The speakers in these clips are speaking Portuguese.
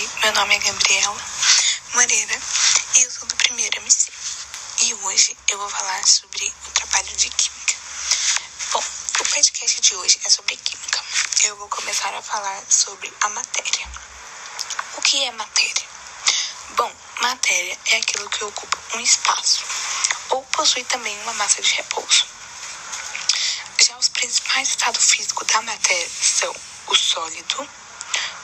Oi, meu nome é Gabriela Moreira e eu sou do primeiro MC. E hoje eu vou falar sobre o trabalho de química. Bom, o podcast de hoje é sobre química. Eu vou começar a falar sobre a matéria. O que é matéria? Bom, matéria é aquilo que ocupa um espaço ou possui também uma massa de repouso. Já os principais estados físicos da matéria são o sólido,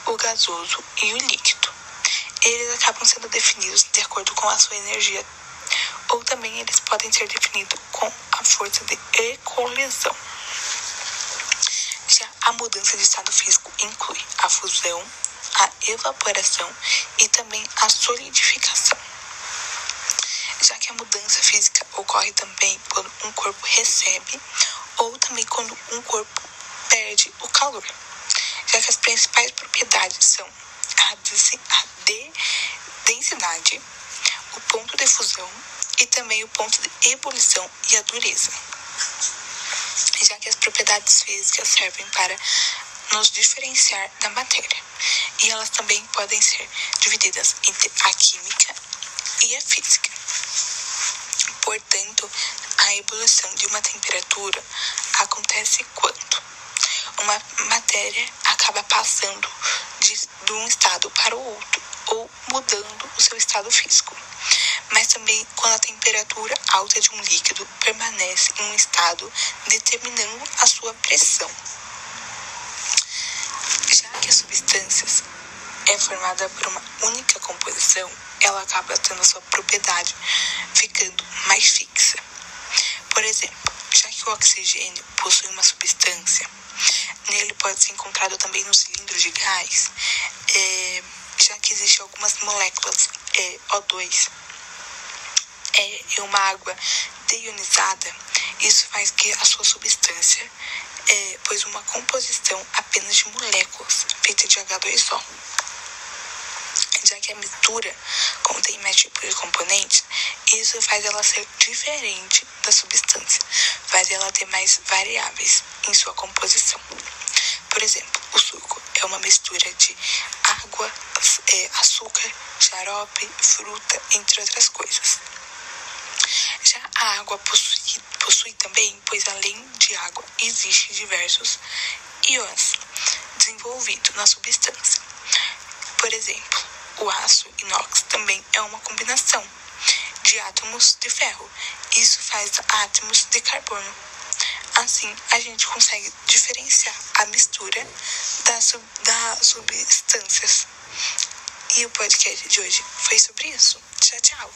o gasoso e o líquido. Eles acabam sendo definidos de acordo com a sua energia, ou também eles podem ser definidos com a força de ecolisão. Já a mudança de estado físico inclui a fusão, a evaporação e também a solidificação. Já que a mudança física ocorre também quando um corpo recebe ou também quando um corpo perde o calor já que as principais propriedades são a, de densidade, o ponto de fusão e também o ponto de ebulição e a dureza. Já que as propriedades físicas servem para nos diferenciar da matéria, e elas também podem ser divididas entre a química e a física. Portanto, a ebulição de uma temperatura acontece quando uma matéria acaba passando de, de um estado para o outro ou mudando o seu estado físico. Mas também quando a temperatura alta de um líquido permanece em um estado determinando a sua pressão. Já que as substâncias é formada por uma única composição, ela acaba tendo a sua propriedade ficando mais fixa. Por exemplo, já que o oxigênio possui uma substância Nele pode ser encontrado também no cilindro de gás, é, já que existem algumas moléculas é, O2 é, e uma água deionizada. Isso faz que a sua substância é, pois uma composição apenas de moléculas feita de H2O. Já que a mistura contém mais tipos de componentes, isso faz ela ser diferente da substância, faz ela ter mais variáveis em sua composição. Por exemplo, o suco é uma mistura de água, é, açúcar, xarope, fruta, entre outras coisas. Já a água possui, possui também, pois além de água, existem diversos íons desenvolvidos na substância. Por exemplo, o aço inox também é uma combinação de átomos de ferro. Isso faz átomos de carbono. Assim, a gente consegue diferenciar a mistura das, das substâncias. E o podcast de hoje foi sobre isso. Tchau, tchau.